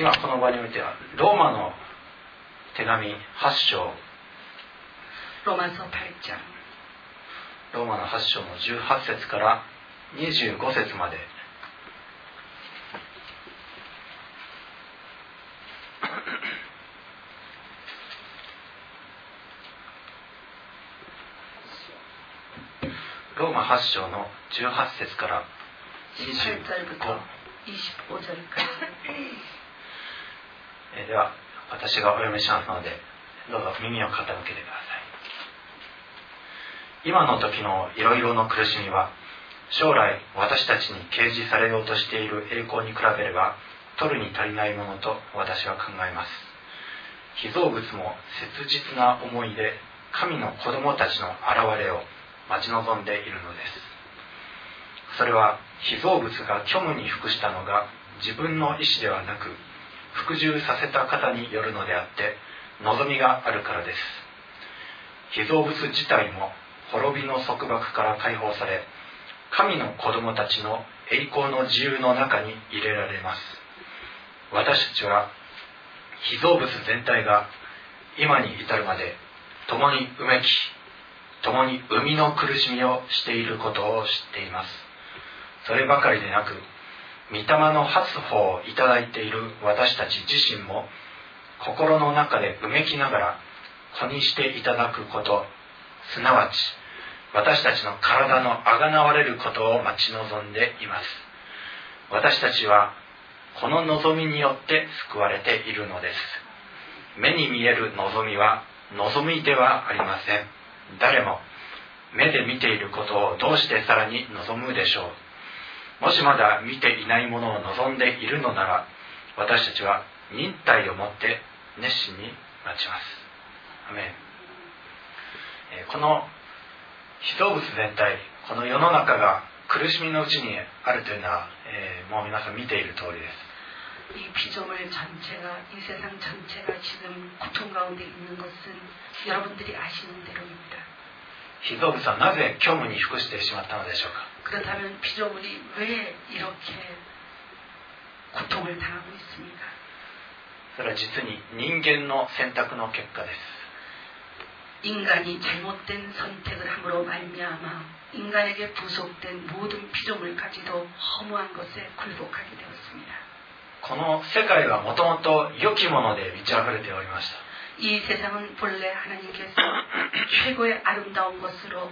今この場においてはローマの手紙8章。ローマの8章の18節から25節まで。ローマ8章の18節から25節えでは私がお読みしますのでどうぞ耳を傾けてください。今の時のいろいろの苦しみは将来私たちに掲示されようとしている栄光に比べれば取るに足りないものと私は考えます。被造物も切実な思いで神の子供たちの現れを待ち望んでいるのです。それは被造物が虚無に服したのが自分の意志ではなく服従させた方によるのであって望みがあるからです。被造物自体も滅びの束縛から解放され神の子供たちの栄光の自由の中に入れられます。私たちは被造物全体が今に至るまで共にうめき共に生みの苦しみをしていることを知っています。そればかりでなく御霊の発歩をいただいている私たち自身も心の中でうめきながら子にしていただくことすなわち私たちの体のあがなわれることを待ち望んでいます。私たちはこの望みによって救われているのです。目に見える望みは望みではありません。誰も目で見ていることをどうしてさらに望むでしょう。もしまだ見ていないものを望んでいるのなら私たちは忍耐をもって熱心に待ちますアメンえーこの被造物全体この世の中が苦しみのうちにあるというのは、えーもう皆さん見ている通りです 이 피조물 전체가 이 세상 전체가 지금 고통 가운데 있는 것은 여러분들이 아시는 대로입니다. 被造物はなぜ虚無に服してしまったのでしょうか 그렇다면 피조물이 왜 이렇게 고통을 당하고 있습니까? それは実に人間の選択の結果です 인간이 잘못된 선택을 함으로 말미암아 인간에게 부속된 모든 피조물까지도 허무한 것에 굴복하게 되었습니다. この世界はもともと良きもので満ち溢れておりました 이 세상은 본래 하나님께서 최고의 아름다운 것으로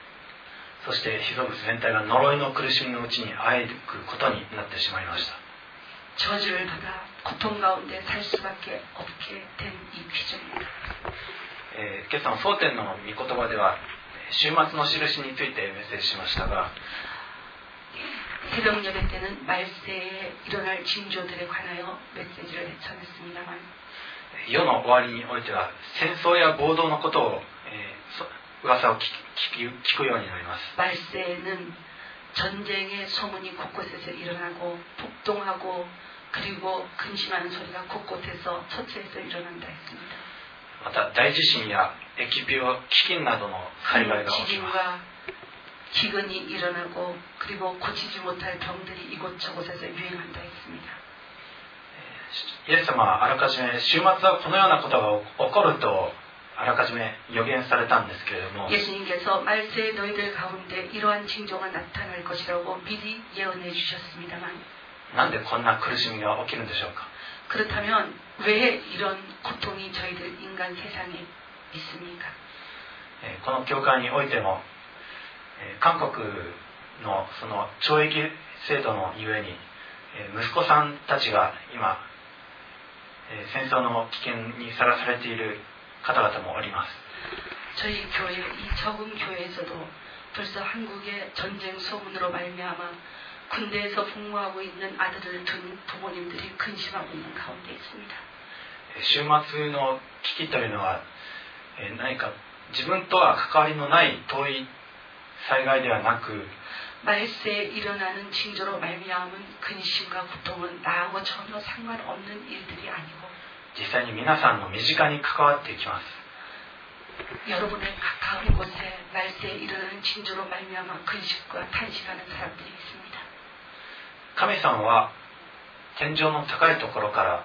そして被造物全体が呪いの苦しみのうちにあえくことになってしまいました 저주를 받아 고통 가운데 살 수밖에 없게 된 이 피조물. えー今朝の蒼天の御言葉では週末の印についてメッセージしましたが 새벽 예배 때는 말세에 일어날 징조들에 관하여 메시지를 전했습니다만 世の終わりにおいては戦争や暴動のことを、えーそ 噂を聞き聞き聞くようになります 말세에는 전쟁의 소문이 곳곳에서 일어나고 폭동하고 그리고 근심하는 소리가 곳곳에서 처처에서 일어난다 했습니다. また大地震や疫病飢饉などの災害が起きます 지진과 기근이 일어나고 그리고 고치지 못할 병들이 이곳저곳에서 유행한다 했습니다. イエス様はあらかじめ週末はこのようなことが起こると あらかじめ予言されたんですけれども님께서말세너희들가운데이러한징조가나타날것이라고미리예언해주셨습니다만なんでこんな苦しみが起きるんでしょうか？그렇다면왜이런고통이저희들인간세상에있습니 까? この教会においても韓国のその懲役制度のゆえに息子さんたちが今戦争の危険にさらされている方々もおります 저희 교회 이 적은 교회에서도 벌써 한국의 전쟁 소문으로 말미암아 군대에서 복무하고 있는 아들을 둔 부모님들이 근심하고 있는 가운데 있습니다. 週末の危機というのは、えー何か自分とは関わりのない遠い災害ではなく 말세에 일어나는 징조로 말미암은 근심과 고통은 나하고 전혀 상관없는 일들이 아니고 実際に皆さんの身近に関わっていきます 여러분의 가까운 곳에 말세에 일어나는 징조로 말미암아 근심과 탄식하는 사람들이 있습니다. 神様は天井の高いところから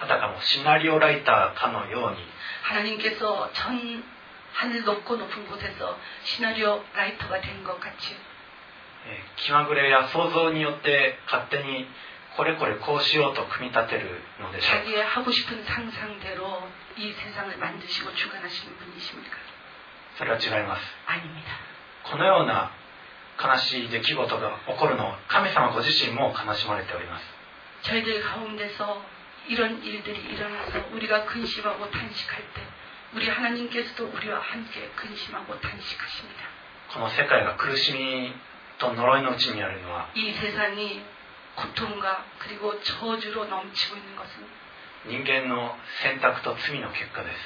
あたかもシナリオライターかのように 하나님께서 전 하늘 높고 높은 곳에서 시나리오 라이터가 된 것 같이 えー気まぐれや想像によって勝手に これこれこうしようと組み立てるのでしょう 자기의 하고 싶은 상상대로 이 세상을 만드시고 주관하시는 분이십니까? それは違います 아닙니다. このような悲しい出来事が起こるのを神様ご自身も悲しまれております 저희들 가운데서 이런 일들이 일어나서 우리가 근심하고 탄식할 때 우리 하나님께서도 우리와 함께 근심하고 탄식하십니다. この世界が苦しみと呪いのうちにあるのは 이 세상이 고통과 그리고 저주로 넘치고 있는 것은 人間の選択と罪の結果です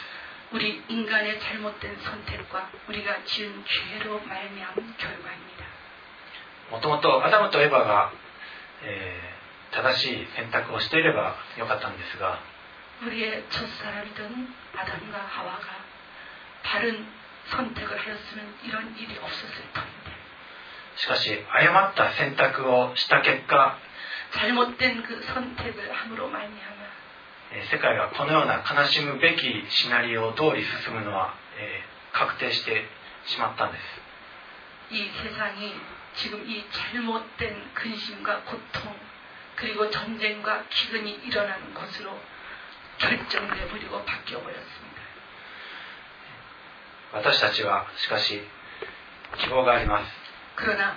우리 인간의 잘못된 선택과 우리가 지은 죄로 말미암은 결과입니다. もともとアダムとエバが、えー正しい選択をしていればよかったんですが 우리의 첫사람이던 아담과 하와가 바른 선택을 하였으면 이런 일이 없었을 터인데 しかし誤った選択をした結果 잘못된 그 선택을 함으로 말미암아 えー世界がこのような悲しむべきシナリオ通り進むのは、えー確定してしまったんです 이 세상이 지금 이 잘못된 근심과 고통 그리고 전쟁과 기근이 일어나는 것으로 결정돼 버리고 바뀌어 버렸습니다. 私たちはしかし希望があります 그러나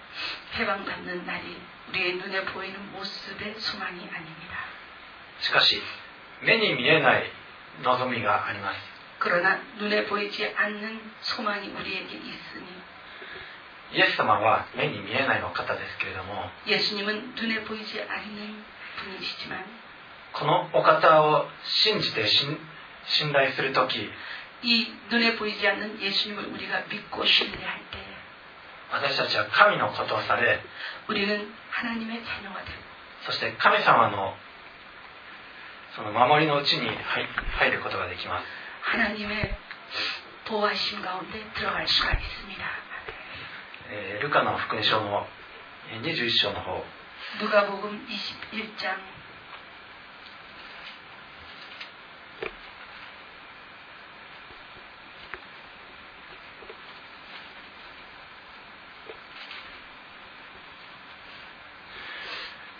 해방받는 날이 우리의 눈에 보이는 모습의 소망이 아닙니다. しかし目に見えない望みがあります 그러나 눈에 보이지 않는 소망이 우리에게 있으니 イエス様は目に見えないお方ですけれども 예수님은 눈에 보이지 않는 분이시지만 このお方を信じて信信頼する時 이 눈에 보이지 않는 예수님을 우리가 믿고 신뢰할 때 私たちは神のことをされそして神様のその守りのうちに入ることができます。ルカの福音書の21章の方。ルカ복21장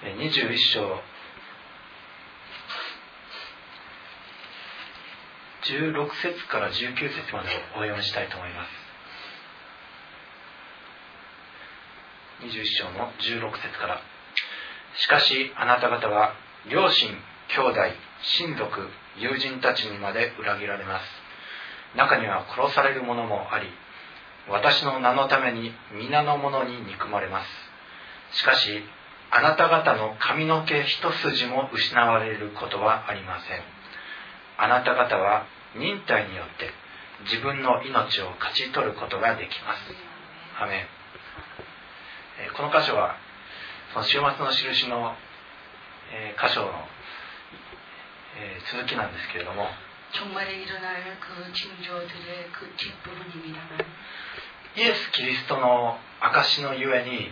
21章。16節から19節までをお読みしたいと思います。21章の16節から。しかしあなた方は両親兄弟親族友人たちにまで裏切られます。中には殺される者もあり私の名のために皆の者に憎まれます。しかしあなた方の髪の毛一筋も失われることはありません。あなた方は忍耐によって自分の命を勝ち取ることができます。アメン。この箇所はその週末の印の箇所の続きなんですけれどもイエス・キリストの証のゆえに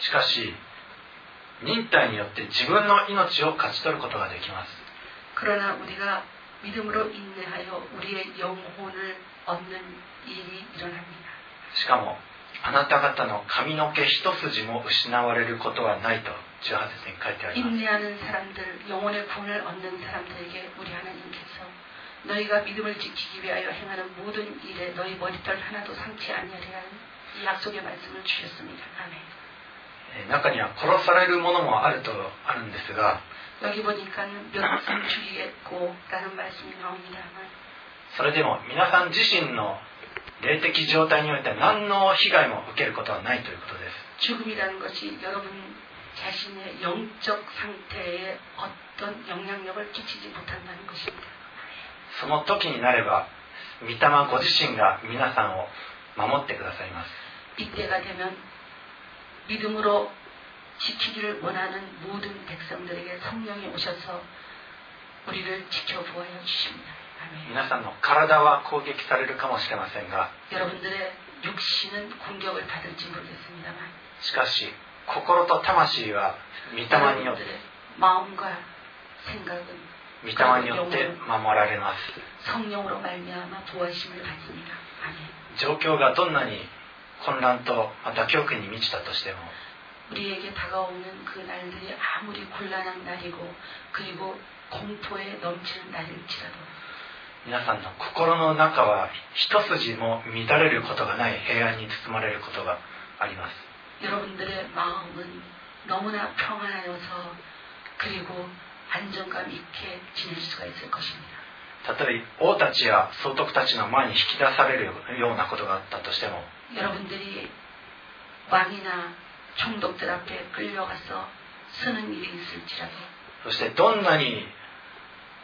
しかし忍耐によって自分の命を勝ち取ることができます 그러나 우리가 믿음으로 인내하여 우리의 영혼을 얻는 일이 일어납니다. しかもあなた方の髪の毛一筋も失われることはないと18節に書いてあります 인내하는 사람들, 영혼의 구원을 얻는 사람들에게 우리 하나님께서 너희가 믿음을 지키기 위하여 행하는 모든 일에 너희 머리털 하나도 상치 아니하리라는 이 약속의 말씀을 주셨습니다. 아멘. えー中には殺されるものもあるとあるんですが 여기 보니까 몇은 죽이겠고라는 말씀이 나옵니다만 それでも皆さん自身の霊的状態においては何の被害も受けることはないということです 죽음이라는 것이 여러분 자신의 영적 상태에 어떤 영향력을 끼치지 못한다는 것입니다. その時になれば御霊ご自身が皆さんを守ってくださいます 이때가 되면 믿음으로 지키기를 원하는 모든 백성들에게 성령이 오셔서 우리를 지켜보아여 주십니다. 아멘. 皆さんの体は攻撃されるかもしれませんが 여러분들의 육신은 공격을 받을지 모르겠습니다만 しかし心と魂は御霊によって 여러분들의 마음과 생각은 御霊によって守られます 성령으로 말미암아 도와심을 받습니다. 아멘. 状況がどんなに 混乱とまた恐怖に満ちたとしても 우리에게 다가오는 그 날들이 아무리 곤란한 날이고 그리고 공포에 넘치는 날일지라도 皆さんの心の中は一筋も乱れることがない平安に包まれることがあります 여러분들의 마음은 너무나 평안하여서 그리고 안정감 있게 지낼 수가 있을 것입니다. たとえ王たちや総督たちの前に引き出されるようなことがあったとしても 여러분들이 왕이나 총독들 앞에 끌려가서 쓰는 일이 있을지라도 そしてどんなに、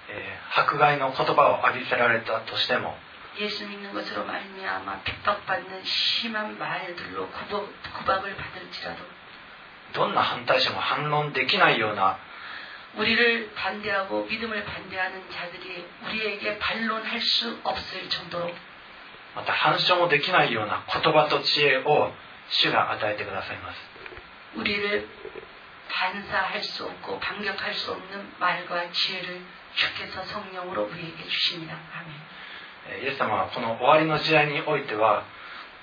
えー迫害の言葉を浴びせられたとしても 예수 믿는 것으로 말미암아 핍박받는 심한 말들로 구박, 구박을 받을지라도 どんな反対者も反論できないような 우리를 반대하고 믿음을 반대하는 자들이 우리에게 반론할 수 없을 정도로 また反証もできないような言葉と知恵を主が与えてくださいます 우리를 반사할 수 없고 반격할 수 없는 말과 지혜를 주께서 성령으로 우리에게 주십니다. 아멘. えーイエス様はこの終わりの時代においては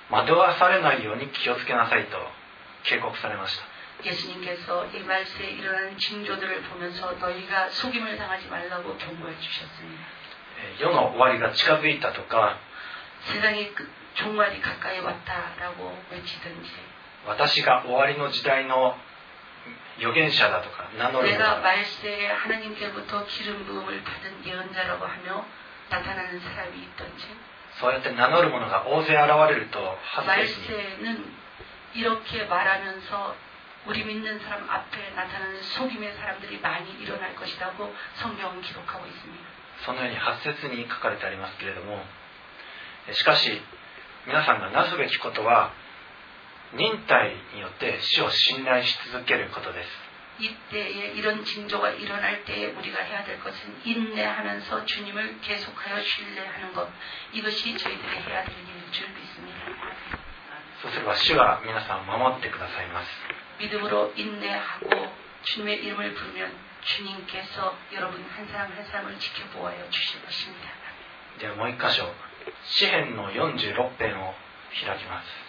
惑わされないように気をつけなさいと警告されました 예수님께서 이 말세에 일어나는 징조들을 보면서 너희가 속임을 당하지 말라고 경고해 주셨습니다. えー世の終わりが近づいたとか 세상이 그 종말이 가까이 왔다라고 외치든지 私が終わりの時代の預言者だとか名乗る者 내가 が 말세에 하나님께로부터 기름 부음을 받은 예언자라고 하며 나타나는 사람이 있던지 そうやって名乗る者が大勢現れると発生しに 말세는 이렇게 말하면서 우리 믿는 사람 앞에 나타나는 속임의 사람들이 많이 일어날 것이라고 성경은 기록하고 있습니다. そのように発説に書かれてありますけれどもえしかし皆さんがなすべきことは忍耐によって主を信頼し続けることです 이때에 이런 징조가 일어날 때에 우리가 해야 될 것은 인내하면서 주님을 계속하여 신뢰하는 것 이것이 저희들이 해야 될 일일 줄 믿습니다. そうすれば主が皆さんを守ってくださいます 믿음으로 인내하고 주님의 이름을 부르면 주님께서 여러분 한 사람 한 사람을 지켜보아여 주실 것입니다. ではもう一箇所詩編の46編を開きます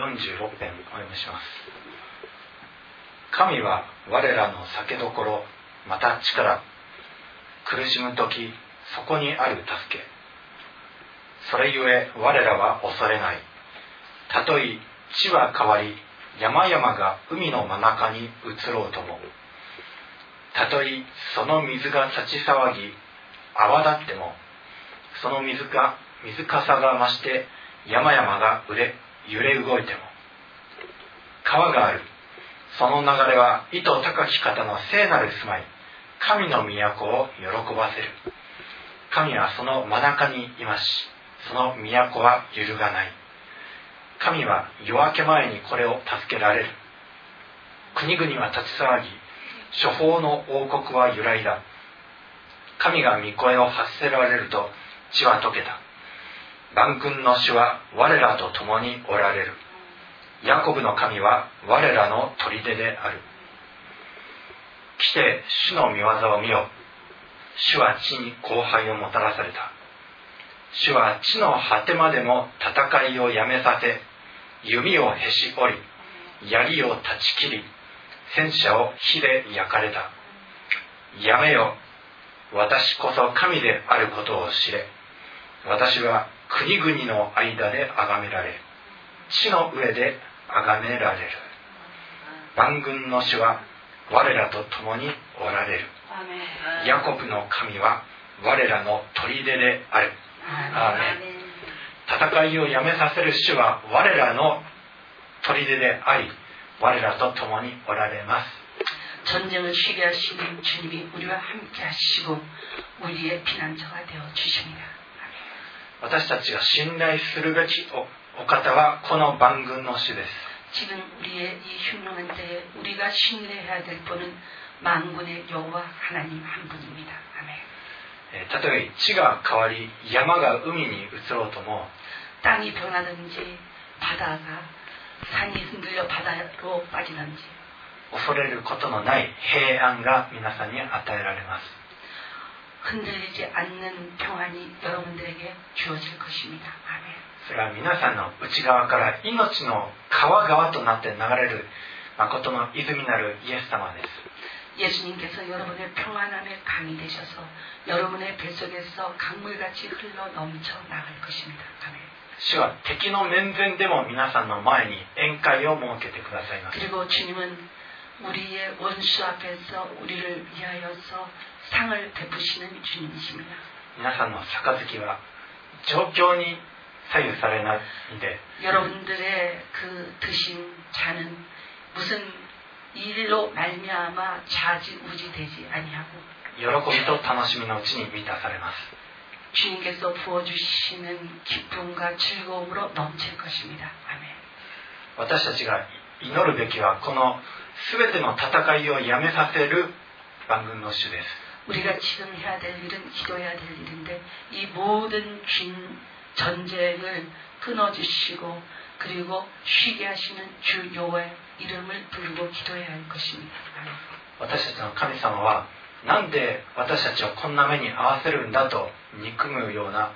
46編お読みします。神は我らの酒どころまた力。苦しむ時そこにある助け。それゆえ我らは恐れない。たとえ地は変わり山々が海の真中に移ろうとも。たとえその水が立ち騒ぎ泡立ってもその水が水かさが増して山々が揺れ揺れ動いても。川がある。その流れは糸高き方の聖なる住まい神の都を喜ばせる。神はその真中にいます。しその都は揺るがない。神は夜明け前にこれを助けられる。国々は立ち騒ぎ処方の王国は揺らいだ。神が御声を発せられると地は溶けた。万軍の主は我らと共におられる。ヤコブの神は我らの砦である。来て主の御業を見よ。主は地に荒廃をもたらされた。主は地の果てまでも戦いをやめさせ弓をへし折り槍を断ち切り戦車を火で焼かれた。やめよ。私こそ神であることを知れ。私は国々の間で崇められ地の上で崇められる万軍の主は我らと共におられるヤコブの神は我らの砦であるアーメン戦いをやめさせる主は我らの砦であり我らと共におられます 전쟁을 쉬게 하시는 주님이 우리와 함께 하시고 우리의 피난처가 되어 주십니다. 私たちが信頼するべきお方はこの万軍の主です 지금 우리의 이 흉흉한 때에 우리가 신뢰해야 될 분은 만군의 여호와 하나님 한 분입니다. 아멘. えーたとえ地が変わり山が海に移ろうとも 땅이 변하든지 바다가 산이 흔들려 바다로 빠지든지 恐れることのない平安が皆さんに与えられます 흔들리지 않는 평안이 여러분들에게 주어질 것입니다. 아멘. それは皆さんの内側から命の川川となって流れる誠の泉なるイエス様です 예수님께서 여러분의 평안함의 강이 되셔서 여러분의 뱃속에서 강물같이 흘러 넘쳐 나갈 것입니다. 아멘. 主は敵の面前でも皆さんの前に宴会を設けてくださいます 그리고 주님은 우리의 원수 앞에서 우리를 위하여서 상을 베푸시는 주님이십니다. 皆さんの杯は状況に左右されないで 여러분들의 그 드신 자는 무슨 일로 말미암아 좌지우지되지 아니하고 喜びと楽しみのうちに満たされます 주님께서 부어주시는 기쁨과 즐거움으로 넘칠 것입니다. 아멘. 私たちが祈るべきはこの全ての戦いをやめさせる番組の主です 우리가 지금 해야 될 일은 기도해야 될 일인데 이 모든 긴 전쟁을 끊어주시고 그리고 쉬게 하시는 주 여호와의 이름을 부르고 기도해야 할 것입니다. 아멘. 私たちの神様はなんで私たちをこんな目に遭わせるんだと憎むような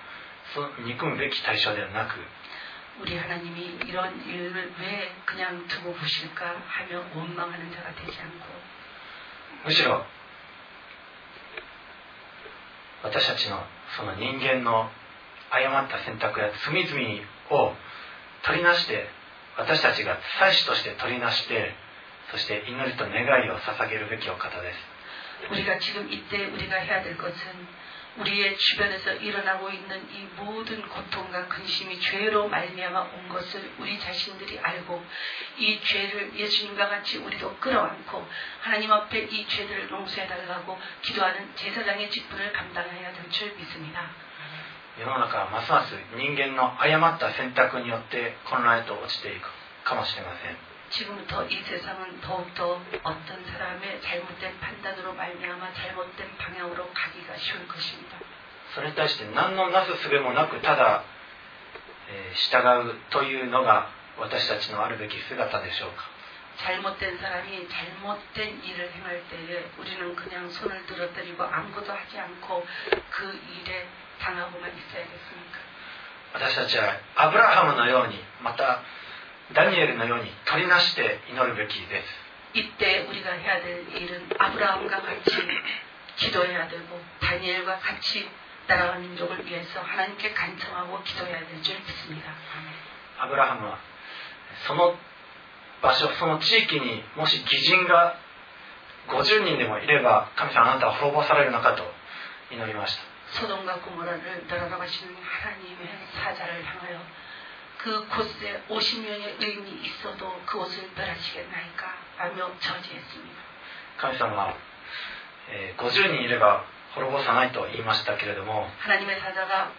そ憎むべき対象ではなく 우리 하나님이 이런 일을 왜 그냥 두고 보실까 하며 원망하는 자가 되지 않고 むしろ 私たちのその人間の誤った選択や罪々を取りなして私たちが祭司として取りなしてそして祈りと願いを捧げるべきお方です 우리가 지금 이때 우리가 해야 될 것은 우리의 주변에서 일어나고 있는 이 모든 고통과 근심이 죄로 말미암아 온 것을 우리 자신들이 알고 이 죄를 예수님과 같이 우리도 끌어안고 하나님 앞에 이 죄들을 용서해 달라고 기도하는 제사장의 직분을 감당해야 될 줄 믿습니다. 世の中はますます人間の誤った選択によって混乱へと落ちていくかもしれません 지금부터 이 세상은 더욱더 어떤 사람의 잘못된 판단으로 말미암아 잘못된 방향으로 가기가 쉬울 것입니다. それに対して何のなすすべもなくただ、えー従うというのが私たちのあるべき姿でしょうか 잘못된 사람이 잘못된 일을 행할 때에 우리는 그냥 손을 들어뜨리고 아무것도 하지 않고 그 일에 당하고만 있어야겠습니까? 私たちはアブラハムのようにまた ダニエルのように取りなして祈るべきです 이때 우리가 해야 될 일은 아브라함과 같이 기도해야 되고 다니엘과 같이 나라와 민족을 위해서 하나님께 간청하고 기도해야 될 줄 믿습니다. 아멘. アブラハムはその場所その地域にもし義人が50人でもいれば神様あなたは滅ぼされるのかと祈りました 소돔과 고모라를 멸하가시는 하나님의 사자를 향하여 그 곳에 50명의 의인이 있어도 그곳을 멸하시겠나이까 라며 저지했습니다. 神様は、 えー50人いれば滅ぼさないと言いましたけれども 하나님의 사자가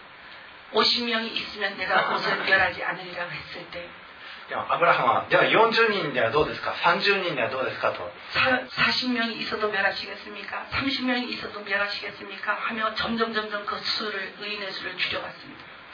50명이 있으면 내가 옷을 멸하지 않으리라고 했을 때 でもアブラハムはでは40人ではどうですか30人ではどうですかと 40명이 있어도 멸하시겠습니까? 30명이 있어도 멸하시겠습니까? 하며 점점 점점 그 수를 의인의 수를 줄여갔습니다.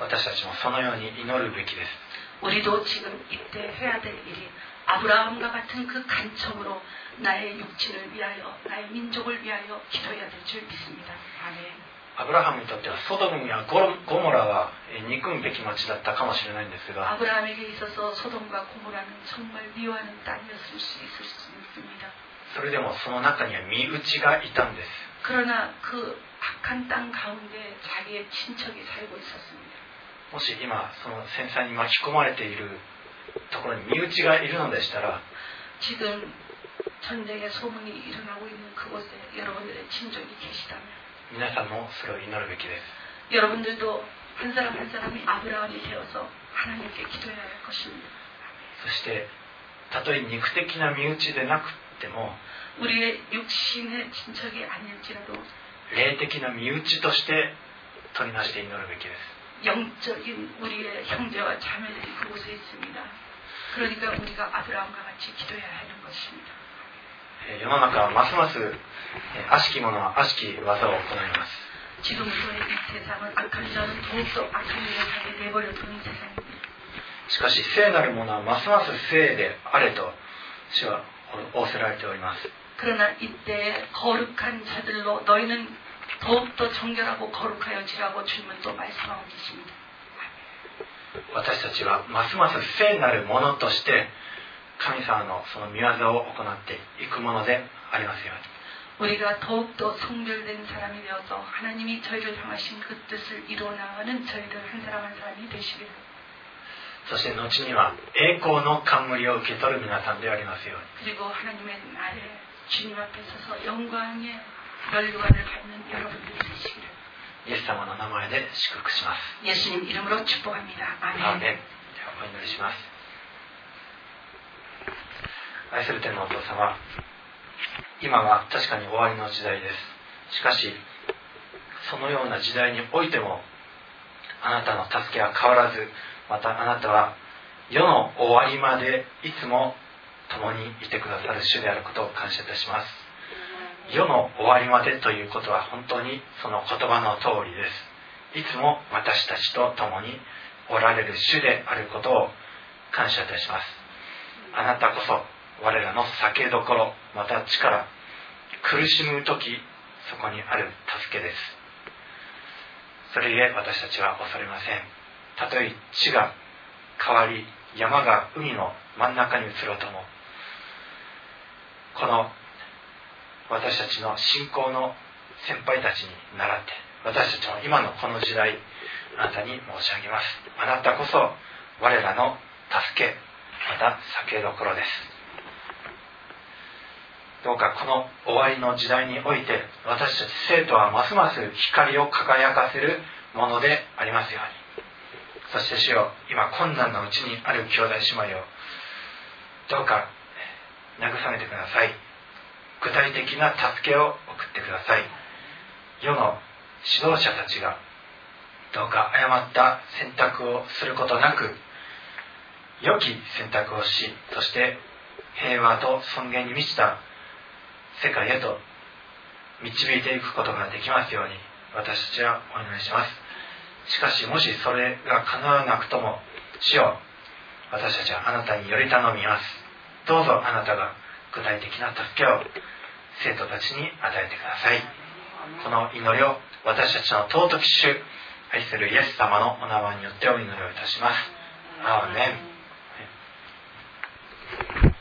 私たちもそのように祈るべきです 우리도 지금 이때 해야 될 일이 아브라함과 같은 그 간청으로 나의 육친을 위하여 나의 민족을 위하여 기도해야 될 줄 믿습니다. 아멘. アブラハムにとってはソドムやゴロゴモラはえー憎むべき町だったかもしれないんですが 아브라함에게 있어서 소돔과 고모라는 정말 미워하는 땅이었을 수 있을 수 있습니다. それでもその中には身内がいたんです 그러나 그 악한 땅 가운데 자기의 친척이 살고 있었습니다. もし今その戦災に巻き込まれているところに身内がいるのでしたら 지금 전쟁의 소문이 일어나고 있는 그곳에 여러분들의 친족이 계시다면 皆さんもそれを祈るべきです 여러분들도 한 사람 한 사람이 아브라함이 되어서 하나님께 기도해야 할 것입니다. そしてたとえ肉的な身内でなくても 우리의 육신의 친척이 아닐지라도 霊的な身内として取りなして祈るべきです 영적인 우리의 형제와 자매들이 그곳에 있습니다. 그러니까 우리가 아브라함과 같이 기도해야 하는 것입니다. えー世の中はますますえー悪しき者は悪しき技を行います 지금부터의 이 세상은 악한 자는 더욱더 악한 일을 하게 내버려두는 세상입니다. しかし聖なる者はますます聖であれと主は仰せられております 그러나 이때 거룩한 자들로 너희는 더욱더 정결하고 거룩하여지라고 주님은 또 말씀하고 계십니다. 私たちはますます聖なる者として神様のその御業を行っていくものでありますように 우리가 더욱더 성결된 사람이 되어서 하나님이 저희를 향하신 그 뜻을 이루어나가는 저희들 한 사람 한 사람이 되시기를 そして後には栄光の冠を受け取る皆さんでありますように 그리고 하나님의 날에 주님 앞에 서서 영광의 멸류관을 받는 여러분들이 되시기를 イエス様の名前で祝福します 예수님 이름으로 축복합니다. アー 아멘. メンではお祈りします愛する天のお父様今は確かに終わりの時代ですしかしそのような時代においてもあなたの助けは変わらずまたあなたは世の終わりまでいつも共にいてくださる主であることを感謝いたします 世の終わりまでということは本当にその言葉の通りです。いつも私たちと共におられる主であることを感謝いたします。あなたこそ我らの酒どころまた力苦しむ時そこにある助けです。それゆえ私たちは恐れません。たとえ地が変わり山が海の真ん中に移ろうともこの私たちの信仰の先輩たちに倣って私たちも今のこの時代あなたに申し上げます。あなたこそ我らの助けまた酒どころです。どうかこの終わりの時代において私たち生徒はますます光を輝かせるものでありますように。そして主よ今困難のうちにある兄弟姉妹をどうか慰めてください。具体的な助けを送ってください。世の指導者たちがどうか誤った選択をすることなく良き選択をしそして平和と尊厳に満ちた世界へと導いていくことができますように私たちはお願いします。しかしもしそれが叶わなくとも主よ私たちはあなたにより頼みます。どうぞあなたが具体的な助けを生徒たちに与えてください。この祈りを私たちの尊き主愛するイエス様のお名前によってお祈りをいたします。アーメン。